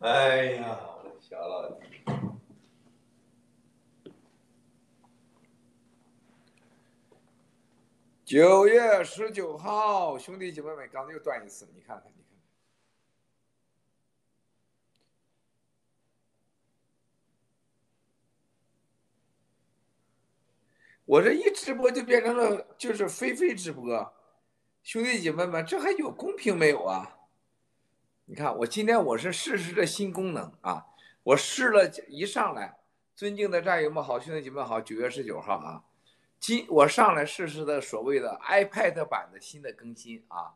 哎呀，我的小老弟！九月十九号，兄弟姐妹们，刚才又断一次，你看看，你看看。我这一直播就变成了就是菲菲直播，兄弟姐妹们，这还有公平没有啊？你看我今天我是试试这新功能啊，我试了一上来，尊敬的战友们好，兄弟姐妹好，九月十九号啊，今我上来试试的所谓的 iPad 版的新的更新啊，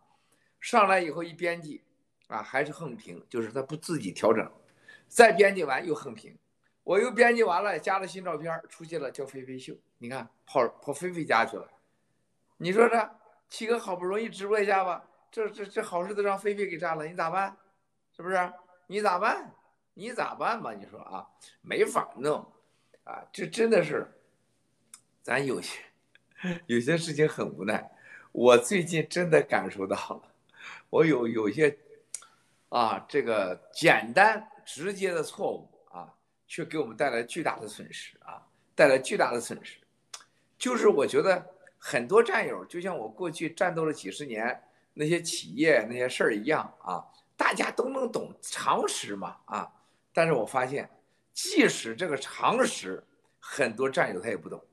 上来以后一编辑啊还是横屏，就是它不自己调整，再编辑完又横屏。我又编辑完了，加了新照片，出去了叫菲菲秀。你看，跑跑菲菲家去了。你说这七哥好不容易直播一下吧，这这这好事都让菲菲给占了，你咋办？是不是？你咋办？你咋办吧？你说啊，没法弄啊，这真的是，咱有些有些事情很无奈。我最近真的感受到了，我有有些啊，这个简单直接的错误啊。却给我们带来巨大的损失啊！带来巨大的损失，就是我觉得很多战友就像我过去战斗了几十年那些企业那些事儿一样啊，大家都能懂常识嘛啊！但是我发现，即使这个常识，很多战友他也不懂，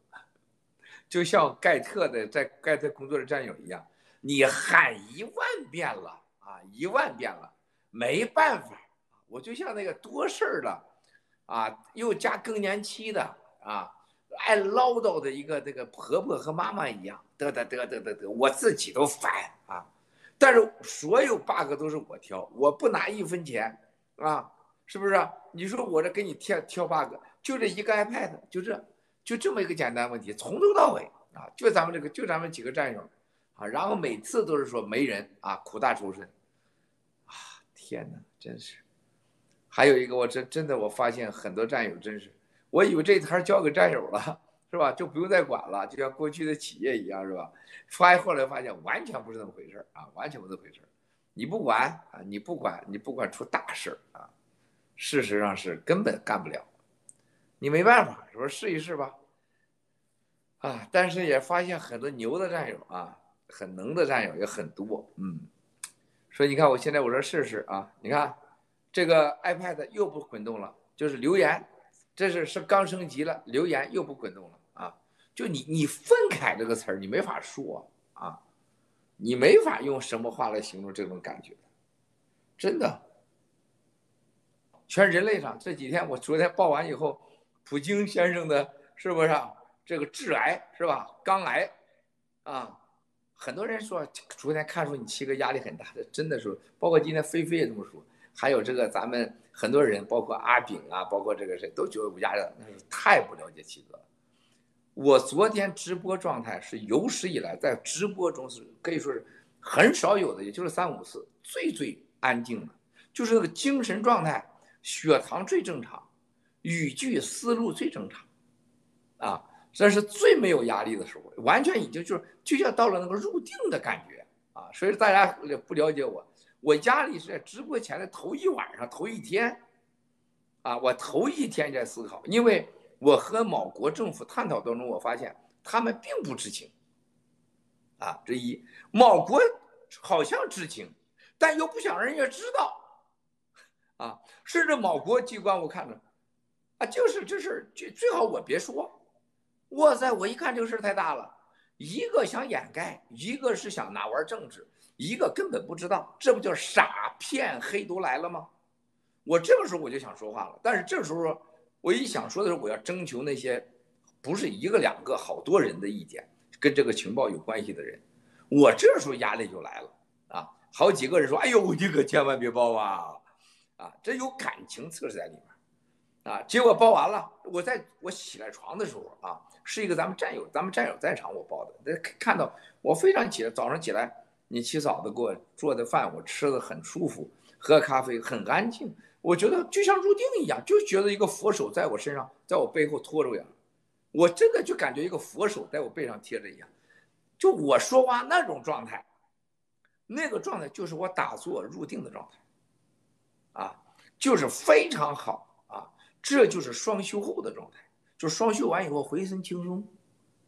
就像盖特的在盖特工作的战友一样，你喊一万遍了啊，一万遍了，没办法，我就像那个多事儿的。啊，又加更年期的啊，爱唠叨的一个这个婆婆和妈妈一样，得得得得得得，我自己都烦啊。但是所有 bug 都是我挑，我不拿一分钱啊，是不是？你说我这给你挑挑 bug，就这一个 iPad，就这就这么一个简单问题，从头到尾啊，就咱们这个就咱们几个战友啊，然后每次都是说没人啊，苦大仇深啊，天哪，真是。还有一个，我真真的我发现很多战友真是，我以为这摊交给战友了，是吧？就不用再管了，就像过去的企业一样，是吧？发现后来发现完全不是那么回事啊，完全不是那么回事你不管啊，你不管，你不管出大事啊，事实上是根本干不了，你没办法，说试一试吧。啊，但是也发现很多牛的战友啊，很能的战友也很多，嗯。所以你看，我现在我说试试啊，你看。这个 iPad 又不滚动了，就是留言，这是是刚升级了，留言又不滚动了！就你你愤慨这个词儿，你没法说啊，你没法用什么话来形容这种感觉，真的。全人类上这几天，我昨天报完以后，普京先生的是不是啊？这个致癌是吧？肝癌啊，很多人说昨天看出你七哥压力很大的，真的是，包括今天菲菲也这么说。还有这个，咱们很多人，包括阿炳啊，包括这个谁，都觉得吴家的那是太不了解七哥了。我昨天直播状态是有史以来在直播中是可以说是很少有的，也就是三五次最最安静的，就是那个精神状态、血糖最正常、语句思路最正常，啊，这是最没有压力的时候，完全已经就是就像到了那个入定的感觉啊。所以大家不了解我。我压力是在直播前的头一晚上、头一天，啊，我头一天在思考，因为我和某国政府探讨当中，我发现他们并不知情，啊，这一，某国好像知情，但又不想让人家知道，啊，甚至某国机关我看着，啊，就是这事儿最最好我别说，哇塞，我一看这个事儿太大了，一个想掩盖，一个是想拿玩政治。一个根本不知道，这不叫傻骗黑都来了吗？我这个时候我就想说话了，但是这时候我一想说的是，我要征求那些不是一个两个好多人的意见，跟这个情报有关系的人，我这时候压力就来了啊！好几个人说：“哎呦，你可千万别报啊！”啊，这有感情测试在里面啊！结果报完了，我在我起来床的时候啊，是一个咱们战友，咱们战友在场，我报的，那看到我非常起来，早上起来。你起早的给我做的饭，我吃的很舒服，喝咖啡很安静，我觉得就像入定一样，就觉得一个佛手在我身上，在我背后托着我一样，我真的就感觉一个佛手在我背上贴着一样，就我说话那种状态，那个状态就是我打坐入定的状态，啊，就是非常好啊，这就是双休后的状态，就双休完以后浑身轻松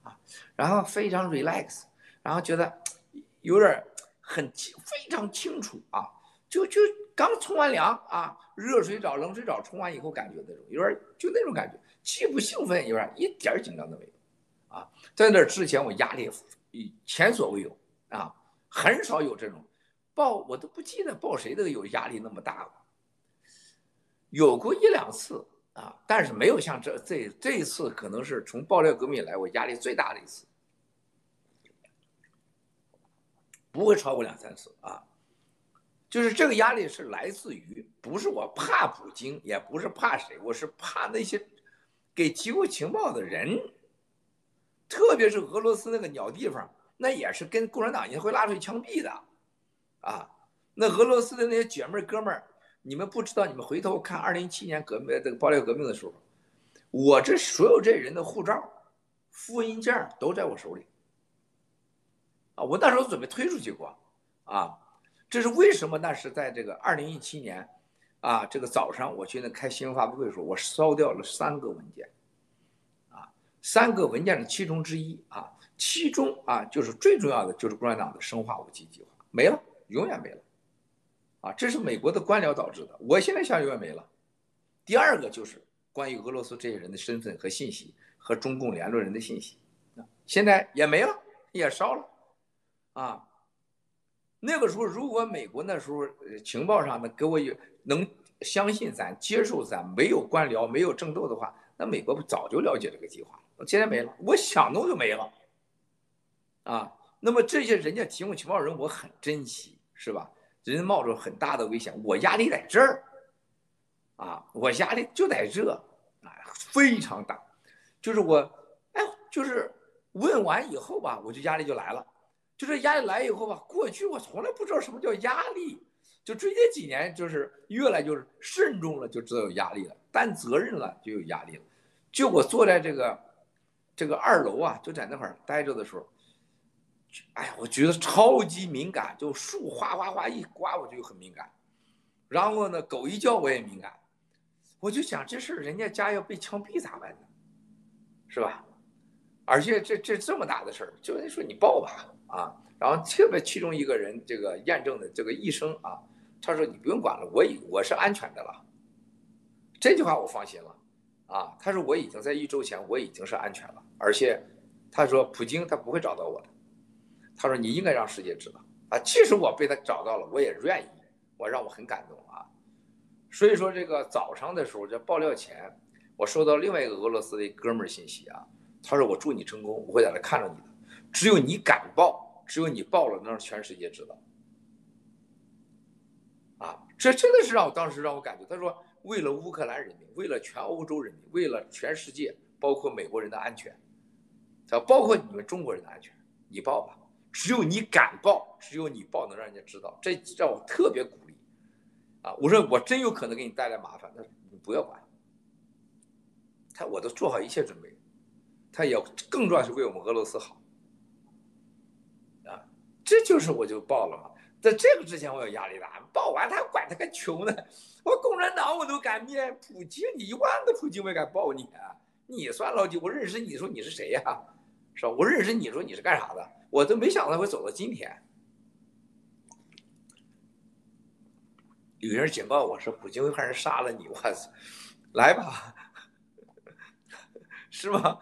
啊，然后非常 relax，然后觉得有点很非常清楚啊，就就刚冲完凉啊，热水澡、冷水澡冲完以后感觉那种有点就那种感觉，既不兴奋，有点一点紧张都没有啊，在那之前我压力前所未有啊，很少有这种。报我都不记得报谁都有压力那么大了，有过一两次啊，但是没有像这这这一次可能是从爆料革命以来我压力最大的一次，不会超过两三次啊。就是这个压力是来自于不是我怕普京，也不是怕谁，我是怕那些给提供情报的人，特别是俄罗斯那个鸟地方，那也是跟共产党也会拉出去枪毙的。啊，那俄罗斯的那些姐妹哥们儿，你们不知道，你们回头看二零一七年革命这个爆料革命的时候，我这所有这人的护照、复印件都在我手里。啊，我那时候准备推出去过，啊，这是为什么？那是在这个二零一七年，啊，这个早上我去那开新闻发布会的时候，我烧掉了三个文件，啊，三个文件的其中之一，啊，其中啊就是最重要的就是共产党的生化武器计划没了。永远没了，啊，这是美国的官僚导致的。我现在想永远没了。第二个就是关于俄罗斯这些人的身份和信息和中共联络人的信息，现在也没了，也烧了，啊，那个时候如果美国那时候情报上的给我有能相信咱、接受咱，没有官僚、没有政斗的话，那美国不早就了解这个计划了。现在没了，我想弄就没了，啊。那么这些人家提供情报人，我很珍惜，是吧？人家冒着很大的危险，我压力在这儿，啊，我压力就在这，啊，非常大。就是我，哎，就是问完以后吧，我就压力就来了。就是压力来以后吧，过去我从来不知道什么叫压力，就最近几年就是越来就是慎重了，就知道有压力了，担责任了就有压力了。就我坐在这个这个二楼啊，就在那块儿待着的时候。哎呀，我觉得超级敏感，就树哗哗哗一刮，我就很敏感。然后呢，狗一叫我也敏感。我就想，这事儿人家家要被枪毙咋办呢？是吧？而且这这这么大的事儿，就人说你报吧啊。然后特别其中一个人，这个验证的这个医生啊，他说你不用管了，我已我是安全的了。这句话我放心了啊。他说我已经在一周前我已经是安全了，而且他说普京他不会找到我的。他说：“你应该让世界知道啊！即使我被他找到了，我也愿意。我让我很感动啊！所以说，这个早上的时候，在爆料前，我收到另外一个俄罗斯的哥们信息啊。他说：‘我祝你成功，我会在那看着你的。只有你敢报，只有你报了，能让全世界知道。’啊，这真的是让我当时让我感觉。他说：‘为了乌克兰人民，为了全欧洲人民，为了全世界，包括美国人的安全，啊，包括你们中国人的安全，你报吧。’只有你敢报，只有你报能让人家知道，这让我特别鼓励，啊！我说我真有可能给你带来麻烦，但是你不要管，他我都做好一切准备，他也更重要是为我们俄罗斯好，这就是我就报了嘛，在这个之前我有压力大，报完他管他个球呢，我共产党我都敢灭，普京你一万个普京我也敢报你啊！你算老几？我认识你说你是谁呀？是吧？我认识你说你是干啥的？我都没想到会走到今天。有人警告我说：“普京会派人杀了你。”我操，来吧，是吧？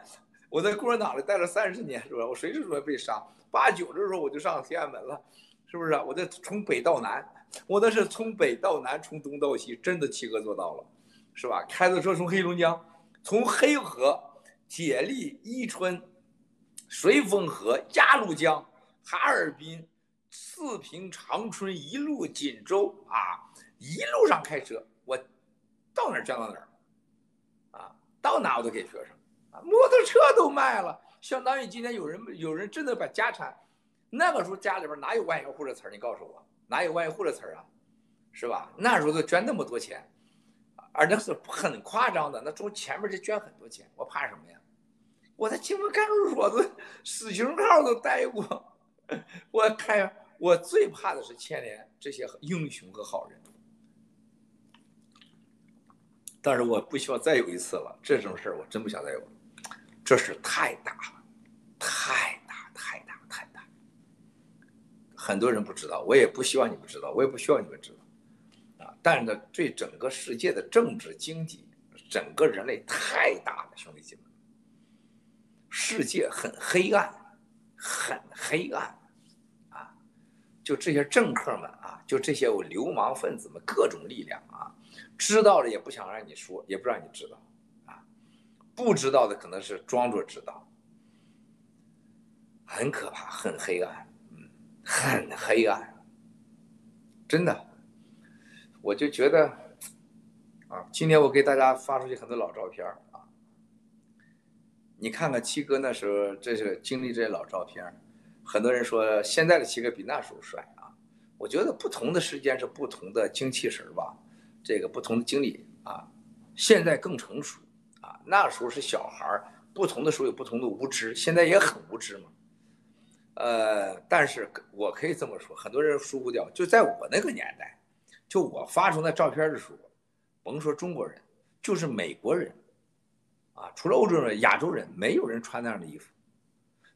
我在共产党里待了三十年，是吧？我随时准备被杀。八九的时候我就上天安门了，是不是啊？我再从北到南，我那是从北到南，从东到西，真的七个做到了，是吧？开着车从黑龙江，从黑河、铁力、伊春。绥芬河、鸭绿江、哈尔滨、四平、长春，一路锦州啊，一路上开车，我到哪儿讲到哪儿，啊，到哪我都给学生，摩托车都卖了，相当于今天有人有人真的把家产，那个时候家里边哪有万元户的词儿？你告诉我，哪有万元户的词儿啊？是吧？那时候都捐那么多钱，而那是很夸张的，那从前面就捐很多钱，我怕什么呀？我在警察看守所都死刑号都待过，我看我最怕的是牵连这些英雄和好人。但是我不希望再有一次了，这种事儿我真不想再有了，这是太大了，太大太大太大，很多人不知道，我也不希望你们知道，我也不需要你们知道，啊，但是呢，对整个世界的政治经济，整个人类太大了，兄弟姐妹，世界很黑暗，很黑暗，啊，就这些政客们啊，就这些流氓分子们，各种力量啊。知道了也不想让你说，也不让你知道，不知道的可能是装作知道，很可怕，很黑暗，嗯，很黑暗，真的，我就觉得，啊，今天我给大家发出去很多老照片啊，你看看七哥那时候，这是经历这些老照片，很多人说现在的七哥比那时候帅啊，我觉得不同的时间是不同的精气神吧。这个不同的经历啊，现在更成熟，那时候是小孩儿，不同的时候有不同的无知，现在也很无知嘛。呃，但是我可以这么说，很多人疏忽掉，就在我那个年代，就我发出那照片的时候，甭说中国人，就是美国人，啊，除了欧洲人、亚洲人，没有人穿那样的衣服，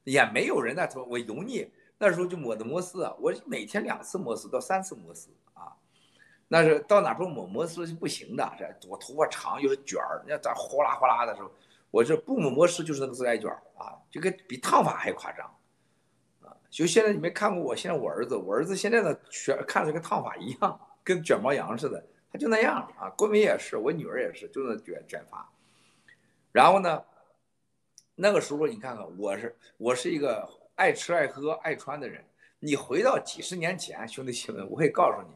也没有人那头我油腻，那时候就抹的摩丝啊，我每天两次摩丝到三次摩丝。那是到哪不抹摩丝是不行的，这我头发长又是卷儿，那咋哗啦哗啦的时候，我这不抹摩丝就是那个自来卷儿啊，就跟比烫发还夸张，啊，就现在你没看过我，现在我儿子，我儿子现在的卷看着跟烫发一样，跟卷毛羊似的，他就那样啊。郭美也是，我女儿也是，就那卷卷发。然后呢，那个时候你看看，我是我是一个爱吃爱喝爱穿的人，你回到几十年前，兄弟姐妹，我会告诉你。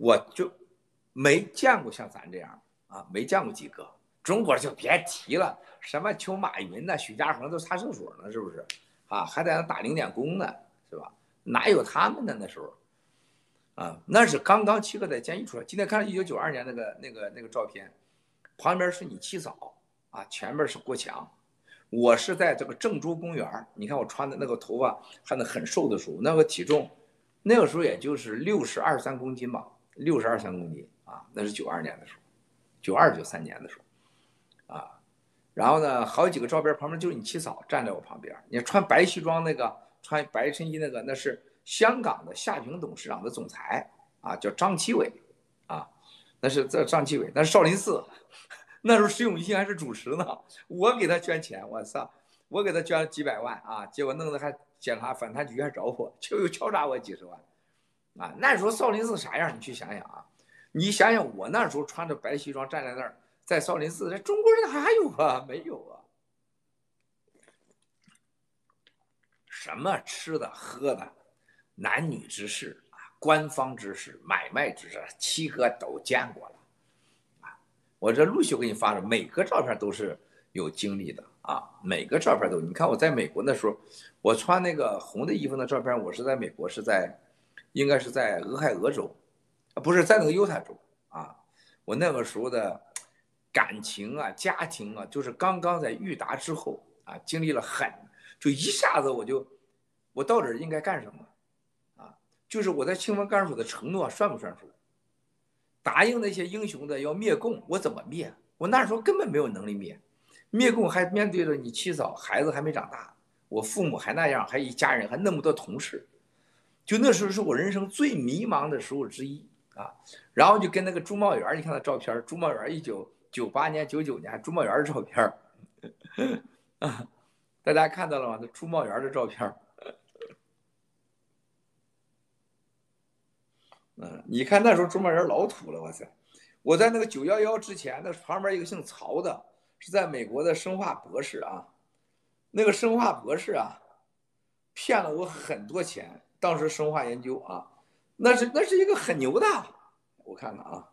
我就没见过像咱这样啊，没见过几个。中国就别提了，什么邱马云呢、许家恒都擦厕所呢，是不是？啊，还在那打零点工呢，是吧？哪有他们呢？那时候，啊，那是刚刚七哥在监狱出来。今天看一九九二年那个那个那个照片，旁边是你七嫂啊，前面是郭强，我是在这个郑州公园。你看我穿的那个头发还能很瘦的时候，那个体重，那个时候也就是六十二三公斤吧。六十二三公斤啊，那是九二年的时候，九二九三年的时候，啊，然后呢，好几个照片旁边就是你七嫂站在我旁边，你穿白西装那个，穿白衬衣那个，那是香港的夏平董事长的总裁啊，叫张其伟啊，那是这张其伟，那是少林寺，那时候石永信还是主持呢，我给他捐钱，我操，我给他捐了几百万啊，结果弄得还检查反贪局还找我，就又敲诈我几十万。啊，那时候少林寺啥样？你去想想啊！你想想，我那时候穿着白西装站在那儿，在少林寺，这中国人还有啊？没有啊？什么吃的喝的，男女之事啊，官方之事，买卖之事，七哥都见过了啊！我这陆续给你发的每个照片都是有经历的啊，每个照片都，你看我在美国那时候，我穿那个红的衣服的照片，我是在美国是在。应该是在俄亥俄州，不是在那个犹他州啊。我那个时候的感情啊，家庭啊，就是刚刚在諭达之后啊，经历了很，就一下子我就，我到底应该干什么？啊，就是我在青峰干事所的承诺算不算数？答应那些英雄的要灭共，我怎么灭？我那时候根本没有能力灭，灭共还面对着你妻嫂，孩子还没长大，我父母还那样，还一家人，还那么多同事。就那时候是我人生最迷茫的时候之一啊，然后就跟那个朱茂元，你看那照片，朱茂元一九九八年、九九年，朱茂元的照片，啊，大家看到了吗？那朱茂元的照片，嗯，你看那时候朱茂元老土了，哇塞！我在那个九幺幺之前，那旁边一个姓曹的，是在美国的生化博士啊，那个生化博士啊，骗了我很多钱。当时生化研究啊，那是那是一个很牛的，我看看啊，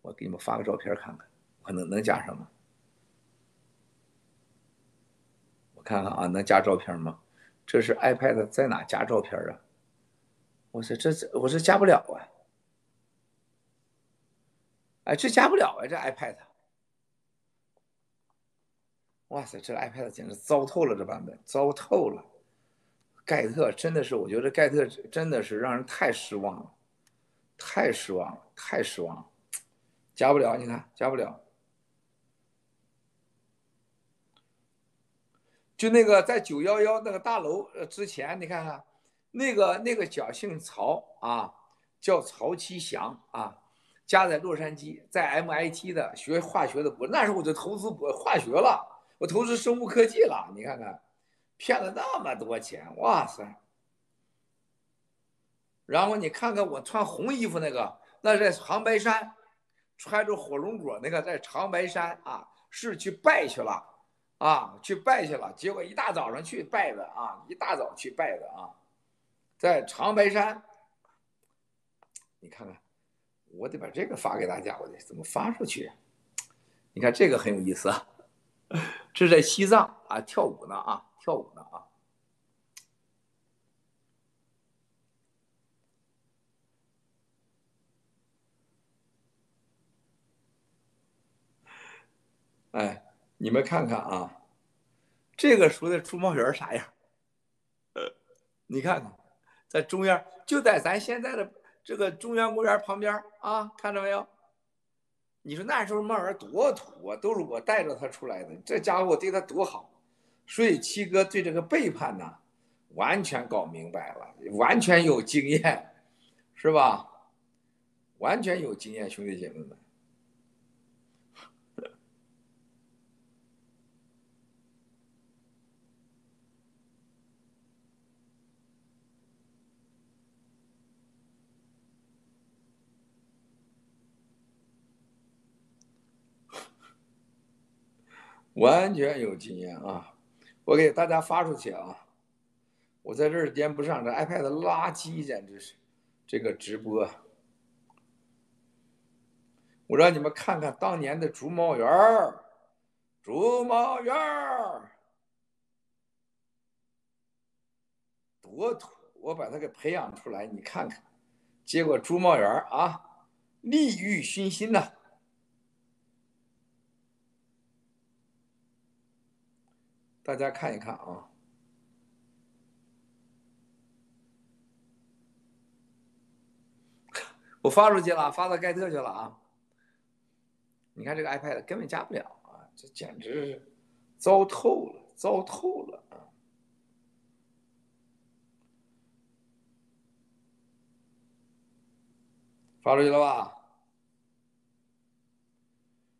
我给你们发个照片看看，我能能加上吗？我看看啊，能加照片吗？这是 iPad 在哪加照片啊？我说这这我这加不了啊，哎，这加不了啊，这 iPad，哇塞，这 iPad 简直糟透了，这版本糟透了。盖特真的是，我觉得盖特真的是让人太失望了，太失望了，太失望了。加不了，你看加不了。就那个在九幺幺那个大楼之前，你看看，那个那个叫姓曹啊，叫曹其祥啊，家在洛杉矶，在 MIT 的学化学的博，那时候我就投资博化学了，我投资生物科技了，你看看，骗了那么多钱，哇塞！然后你看看我穿红衣服那个，那在长白山，穿着火龙果那个在长白山啊，是去拜去了。啊，去拜去了，结果一大早上去拜的啊，一大早去拜的啊，在长白山，你看看，我得把这个发给大家，我得怎么发出去？你看这个很有意思，这 是在西藏啊跳舞呢啊，跳舞呢啊，哎。你们看看啊，这个时候的竹茂园啥样？你看看，在中央，就在咱现在的这个中央公园旁边啊，看着没有？你说那时候茂园多土啊，都是我带着他出来的，这家伙我对他多好，所以七哥对这个背叛呢，完全搞明白了，完全有经验，是吧？完全有经验，兄弟姐妹们。完全有经验啊！我给大家发出去啊！我在这儿连不上，这 iPad 垃圾简直是这个直播。我让你们看看当年的竹茂园，竹茂园多土！我把它给培养出来，你看看，结果竹茂园啊，利欲熏心呐！大家看一看啊！我发出去了，发到盖特去了啊！你看这个 iPad 根本加不了啊，这简直是糟透了，糟透了啊！发出去了吧？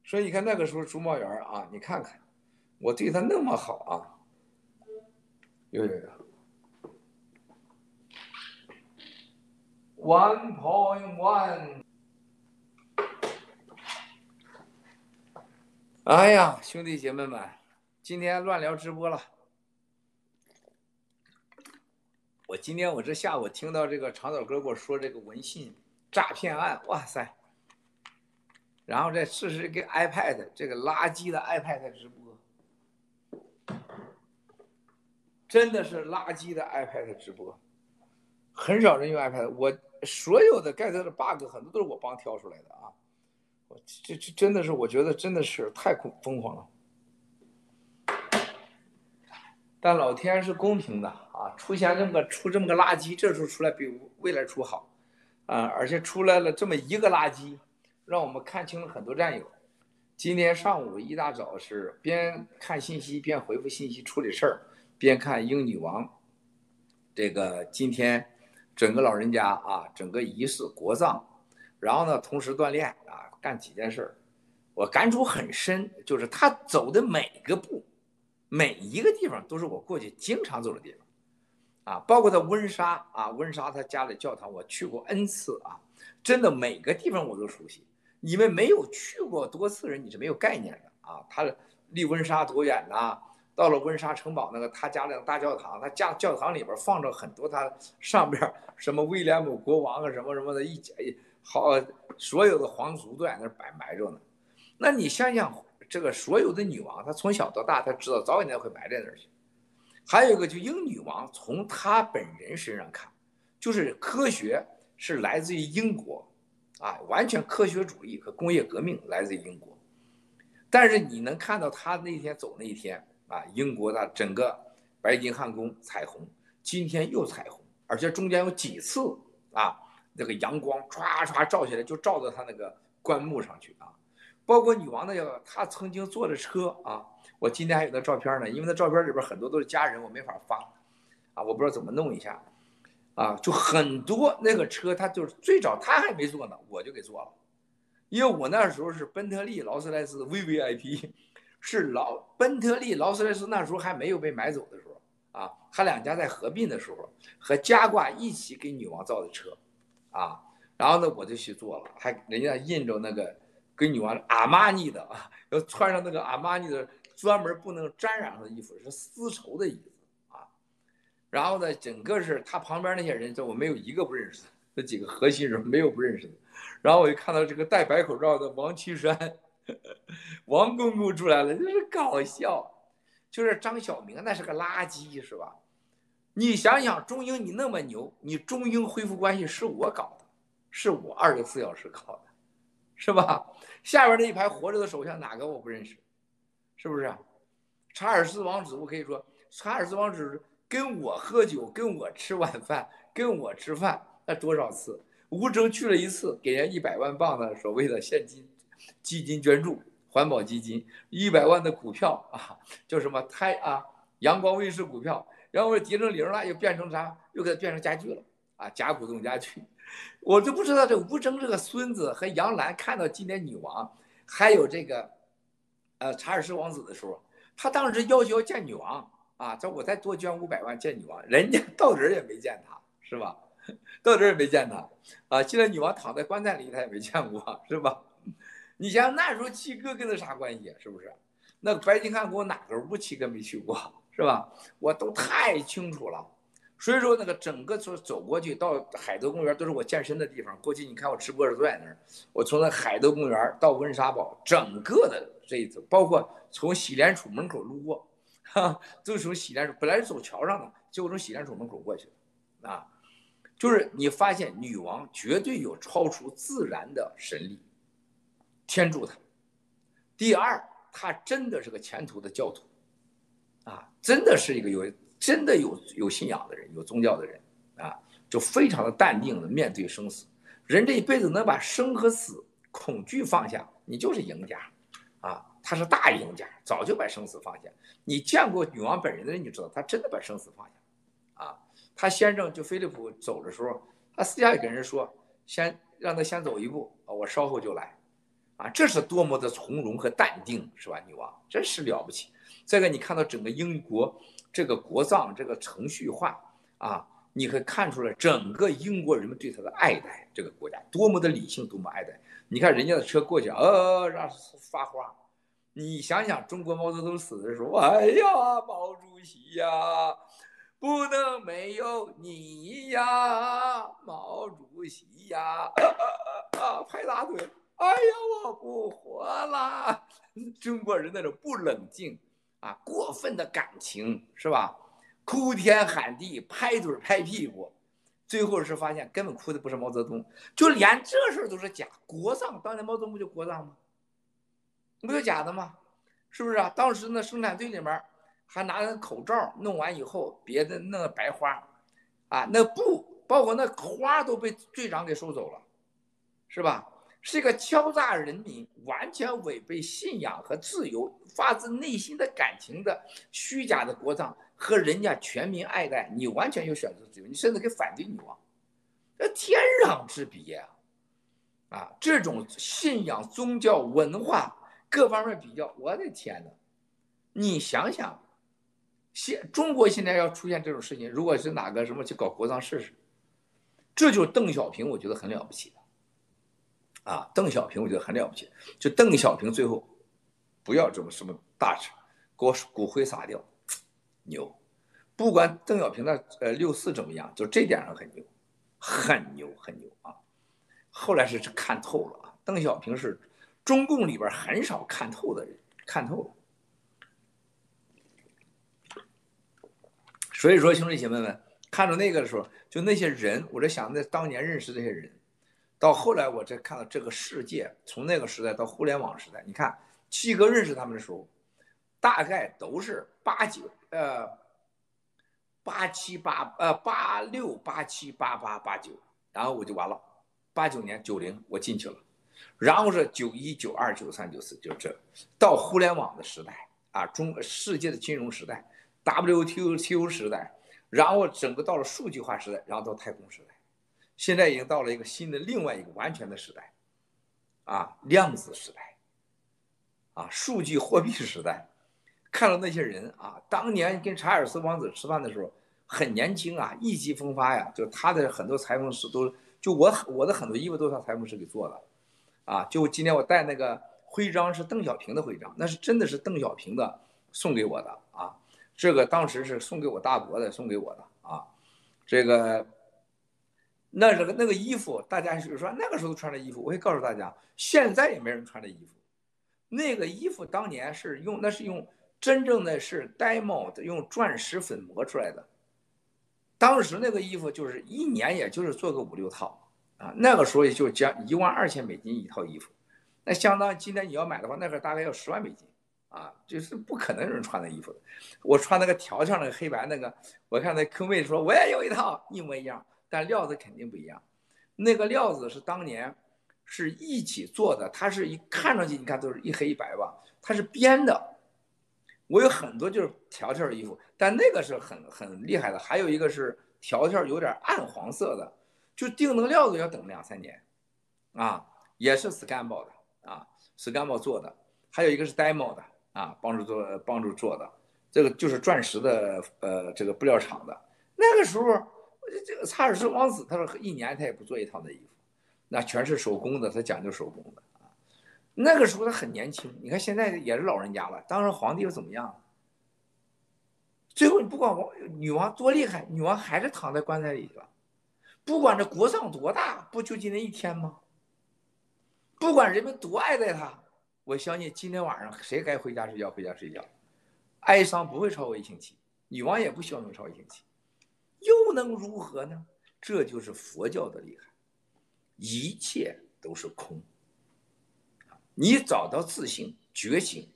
所以你看那个时候竹茂园啊，你看看。我对他那么好啊！有有有，one point one。哎呀，兄弟姐妹们，今天乱聊直播了。我今天我这下午听到这个长岛哥给我说这个文信诈骗案，哇塞！然后再试试这个 iPad，这个垃圾的 iPad 直播。真的是垃圾的 iPad 直播，很少人用 iPad。我所有的盖特的 bug 很多都是我帮挑出来的啊！我这这真的是，我觉得真的是太疯疯狂了。但老天是公平的啊，出现这么个出这么个垃圾，这时候出来比未来出好啊！而且出来了这么一个垃圾，让我们看清了很多战友。今天上午一大早是边看信息边回复信息处理事儿。边看英女王，这个今天整个老人家啊，整个仪式国葬，然后呢，同时锻炼啊，干几件事我感触很深，就是他走的每个步，每一个地方都是我过去经常走的地方，啊，包括他温莎啊，温莎他家里教堂我去过 N 次啊，真的每个地方我都熟悉。你们没有去过多次人，你是没有概念的啊。他离温莎多远呢？到了温莎城堡那个他家那个大教堂，他家教堂里边放着很多他上边什么威廉姆国王啊什么什么的一家好所有的皇族都在那摆埋着呢。那你想想，这个所有的女王，她从小到大，她知道早晚会埋在那儿去。还有一个就英女王，从她本人身上看，就是科学是来自于英国，啊，完全科学主义和工业革命来自于英国。但是你能看到她那天走那一天。啊，英国的整个白金汉宫彩虹，今天又彩虹，而且中间有几次啊，那个阳光唰唰照下来，就照到他那个棺木上去啊。包括女王的，她曾经坐着车啊，我今天还有那照片呢，因为那照片里边很多都是家人，我没法发啊，我不知道怎么弄一下啊，就很多那个车，他就是最早他还没坐呢，我就给坐了，因为我那时候是奔特利、劳斯莱斯 VVIP，是劳奔特利、劳斯莱斯那时候还没有被买走的时候啊，他两家在合并的时候和加挂一起给女王造的车啊，然后呢我就去坐了，还人家印着那个。跟女王阿玛尼的啊，要穿上那个阿玛尼的专门不能沾染的衣服，是丝绸的衣服啊。然后呢，整个是他旁边那些人，这我没有一个不认识的，那几个核心人没有不认识的。然后我就看到这个戴白口罩的王岐山，王公公出来了，就是搞笑。就是张晓明那是个垃圾是吧？你想想，中英你那么牛，你中英恢复关系是我搞的，是我二十四小时搞的。是吧？下边那一排活着的首相哪个我不认识？是不是？查尔斯王子，我可以说，查尔斯王子跟我喝酒，跟我吃晚饭，跟我吃饭，那多少次？吴征去了一次，给人一百万镑的所谓的现金基金捐助，环保基金，一百万的股票啊，叫什么泰啊？阳光卫视股票，然后跌成零了，又变成啥？又给它变成家具了啊？假股东家具。我就不知道这吴征这个孙子和杨澜看到今天女王，还有这个，呃查尔斯王子的时候，他当时要求要见女王啊，叫我再多捐五百万见女王，人家 到底也没见他，是吧？到底也没见他啊！现在女王躺在棺材里，他也没见过，是吧？你想想那时候七哥跟他啥关系，是不是？那个白金汉宫哪个屋七哥没去过，是吧？我都太清楚了。所以说，那个整个走走过去到海德公园都是我健身的地方。过去你看我直播是坐在那儿，我从那海德公园到温莎堡，整个的这一次，包括从洗脸处门口路过，哈，就从洗脸处本来是走桥上的，结果从洗脸处门口过去了，啊，就是你发现女王绝对有超出自然的神力，天助他。第二，他真的是个前途的教徒，啊，真的是一个有。真的有有信仰的人，有宗教的人，啊，就非常的淡定的面对生死。人这一辈子能把生和死恐惧放下，你就是赢家，啊，他是大赢家，早就把生死放下。你见过女王本人的人，你知道他真的把生死放下，啊，他先生就菲利普走的时候，他私下里跟人说，先让他先走一步，我稍后就来，啊，这是多么的从容和淡定，是吧？女王真是了不起。再个，你看到整个英国。这个国葬这个程序化啊，你可以看出来整个英国人们对他的爱戴，这个国家多么的理性，多么爱戴。你看人家的车过去，呃，让发花。你想想，中国毛泽东死的时候，哎呀，毛主席呀，不能没有你呀，毛主席呀，啊啊啊，拍大腿，哎呀，不活了。中国人那种不冷静。啊，过分的感情是吧？哭天喊地，拍腿拍屁股，最后是发现根本哭的不是毛泽东，就连这事儿都是假。国葬当年毛泽东不就国葬吗？不就假的吗？是不是啊？当时那生产队里面还拿着口罩，弄完以后别的那个白花，啊，那布包括那花都被队长给收走了，是吧？是一个敲诈人民、完全违背信仰和自由、发自内心的感情的虚假的国葬，和人家全民爱戴，你完全有选择自由，你甚至可以反对女王，这天壤之别啊！啊，这种信仰、宗教、文化各方面比较，我的天哪！你想想，现中国现在要出现这种事情，如果是哪个什么去搞国葬试试，这就是邓小平，我觉得很了不起的。啊，邓小平我觉得很了不起，就邓小平最后不要这么什么大事，给我骨灰撒掉，牛！不管邓小平的呃六四怎么样，就这点上很牛，很牛很牛啊！后来是看透了啊，邓小平是中共里边很少看透的人，看透了。所以说兄弟姐妹们，看到那个的时候，就那些人，我在想那当年认识这些人。到后来，我再看到这个世界，从那个时代到互联网时代，你看七哥认识他们的时候，大概都是八九呃八七八呃八六八七八八八九，然后我就完了，八九年九零我进去了，然后是九一、九二、九三、九四，就这。到互联网的时代啊，中世界的金融时代，WTO 时代，然后整个到了数据化时代，然后到太空时代，现在已经到了一个新的另外一个完全的时代，啊，量子时代，啊，数据货币时代。看到那些人啊，当年跟查尔斯王子吃饭的时候很年轻啊，意气风发呀。就他的很多裁缝师都，就我我的很多衣服都是他裁缝师给做的，啊，就今天我戴那个徽章是邓小平的徽章，那是真的是邓小平的送给我的啊。这个当时是送给我大伯的，送给我的啊。这个，那这个那个衣服，大家就是说那个时候穿的衣服，我会告诉大家，现在也没人穿的衣服。那个衣服当年是用，那是用。真正的是 Diamond 用钻石粉磨出来的，当时那个衣服就是一年也就是做个五六套啊，那个时候也就将一万二千美金一套衣服，那相当于今天你要买的话，那个大概要十万美金啊，就是不可能有人穿的衣服。我穿那个条条那个黑白那个，我看那 Q 妹说我也有一套一模一样，但料子肯定不一样。那个料子是当年是一起做的，它是一看上去你看都是一黑一白吧，它是编的。我有很多就是条条的衣服，但那个是很很厉害的。还有一个是条条有点暗黄色的，就订那个料子要等两三年，啊，也是 Scamble 的啊，Scamble 做的。还有一个是 Demo 的啊，帮助做帮助做的，这个就是钻石的呃这个布料厂的。那个时候，这个查尔斯王子他说一年他也不做一套的衣服，那全是手工的，他讲究手工的。那个时候他很年轻，你看现在也是老人家了。当上皇帝又怎么样？最后你不管王女王多厉害，女王还是躺在棺材里了。不管这国葬多大，不就今天一天吗？不管人们多爱戴他，我相信今天晚上谁该回家睡觉回家睡觉，哀伤不会超过一星期。女王也不希望能超过一星期，又能如何呢？这就是佛教的厉害，一切都是空。你找到自信、觉醒、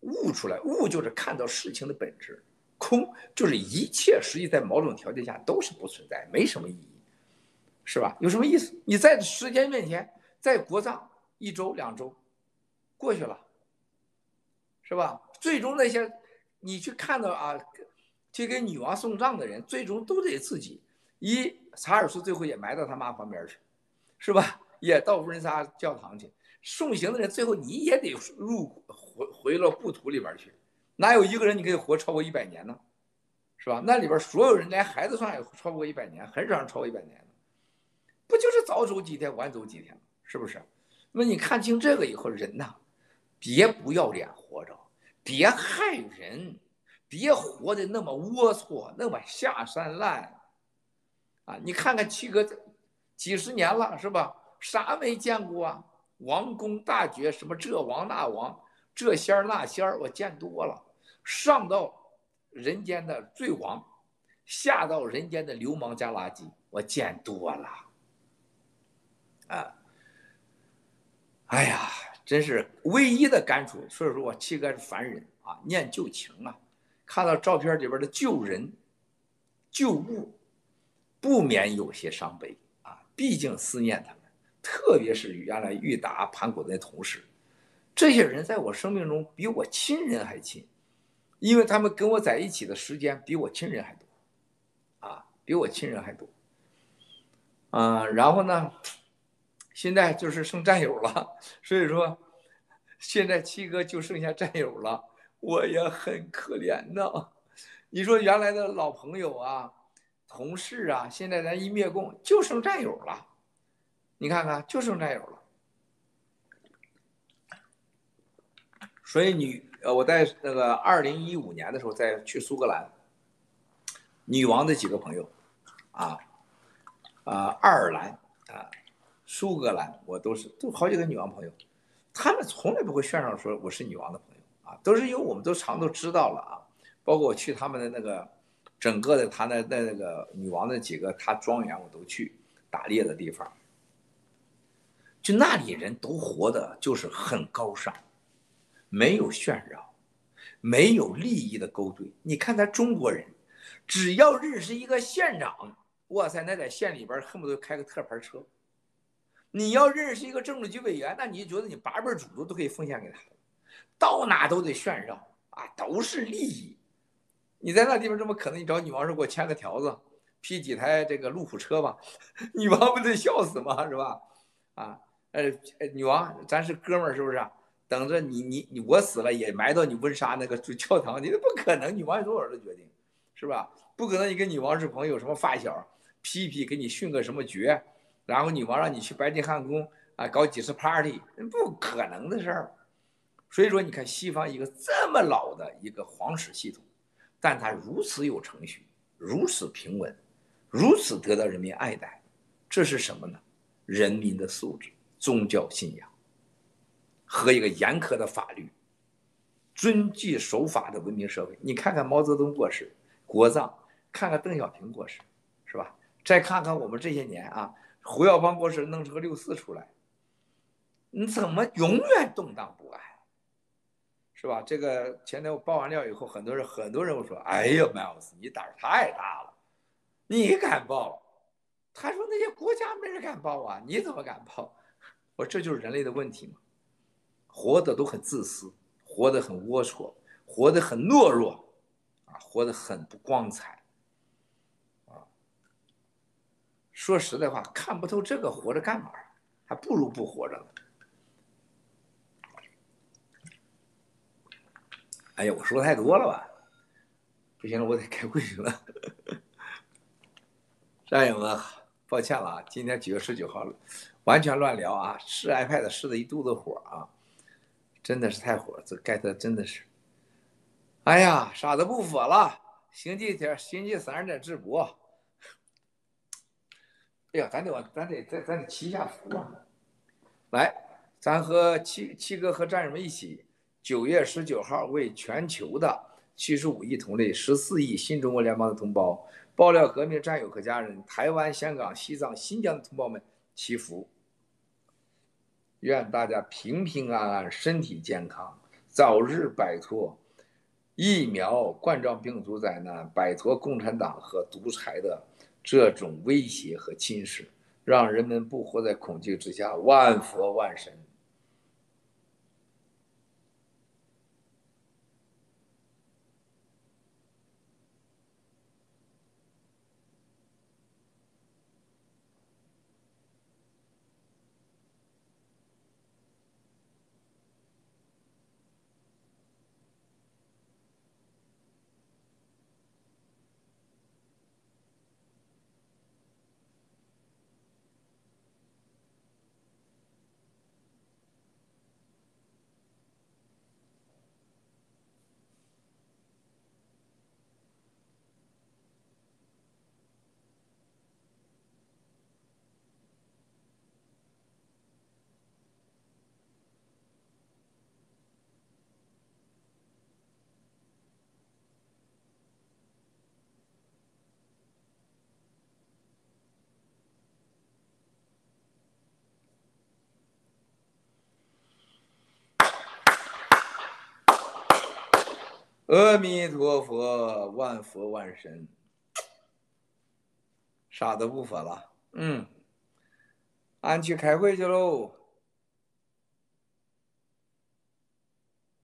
悟出来，悟就是看到事情的本质，空就是一切实际在某种条件下都是不存在，没什么意义，是吧？有什么意思？你在时间面前，在国葬一周、两周过去了，是吧？最终那些你去看到啊，去给女王送葬的人，最终都得自己。一查尔斯最后也埋到他妈旁边去，是吧？也到温莎教堂去。送行的人最后你也得入回回了故土里边去，哪有一个人你可以活超过一百年呢？是吧？那里边所有人连孩子算也超过一百年，很少人超过一百年的，不就是早走几天晚走几天吗？是不是？那你看清这个以后，人呐，别不要脸活着，别害人，别活的那么龌龊，那么下三滥啊！你看看七哥，几十年了是吧？啥没见过啊？王公大爵，什么这王那王，这仙儿那仙儿，我见多了。上到人间的罪王，下到人间的流氓加垃圾，我见多了。啊，哎呀，真是唯一的感触。所以说我七哥是凡人啊，念旧情啊，看到照片里边的旧人、旧物，不免有些伤悲啊。毕竟思念他们。特别是原来裕达盘古的那同事，这些人在我生命中比我亲人还亲，因为他们跟我在一起的时间比我亲人还多，啊，比我亲人还多，啊，然后呢，现在就是剩战友了，所以说，现在七哥就剩下战友了，我也很可怜呐。你说原来的老朋友啊、同事啊，现在咱一灭共，就剩战友了。你看看，就剩战友了。所以女呃，我在那个二零一五年的时候，在去苏格兰，女王的几个朋友，啊，啊，爱尔兰啊，苏格兰，我都是都好几个女王朋友，他们从来不会炫耀说我是女王的朋友都是因为我们都常都知道了啊，包括我去他们的那个整个的他那那那个女王的几个他庄园我都去打猎的地方。就那里人都活的就是很高尚，没有炫耀，没有利益的勾兑。你看咱中国人，只要认识一个县长，哇塞，那在县里边恨不得开个特牌车。你要认识一个政治局委员，那你就觉得你八辈祖宗都可以奉献给他，到哪都得炫耀啊，都是利益。你在那地方怎么可能？你找女王说给我签个条子，批几台这个路虎车吧，女王不得笑死吗？是吧？啊，呃，女王，咱是哥们儿，是不是？等着你，你你我死了也埋到你温莎那个教堂，你那不可能。女王有多少的决定，是吧？不可能，你跟女王是朋友，什么发小，批批给你训个什么爵，然后女王让你去白金汉宫啊搞几次 party，不可能的事儿。所以说，你看西方一个这么老的一个皇室系统，但它如此有程序，如此平稳，如此得到人民爱戴，这是什么呢？人民的素质、宗教信仰。和一个严苛的法律，遵纪守法的文明社会。你看看毛泽东过世，国葬；看看邓小平过世，是吧？再看看我们这些年啊，胡耀邦过世，弄出个六四出来，你怎么永远动荡不安？是吧？这个前天我爆完料以后，很多人很多人会说：“哎呀，Miles，你胆儿太大了，你敢爆？”他说：“那些国家没人敢爆啊，你怎么敢爆？”我说：“这就是人类的问题嘛。”活得都很自私，活得很龌龊，活得很懦弱，啊，活得很不光彩，说实在话，看不透这个活着干嘛？还不如不活着呢。哎呀，我说太多了吧？不行了，我得开会去了。战友们，抱歉了啊，今天九月十九号了，完全乱聊啊，试 iPad 试的一肚子火啊。真的是太火，这 get 真的是，哎呀，傻子不说了。星期天，星期三的直播。哎呀，咱得往，咱得，咱咱得祈下福啊！来，咱和七七哥和战友们一起，九月十九号为全球的七十五亿同类、十四亿新中国联邦的同胞、爆料革命战友和家人、台湾、香港、西藏、新疆的同胞们祈福。愿大家平平安安，身体健康，早日摆脱疫苗冠状病毒灾难，摆脱共产党和独裁的这种威胁和侵蚀，让人们不活在恐惧之下。万佛万神。阿弥陀佛，万佛万神，啥都不说了。嗯，俺去开会去喽。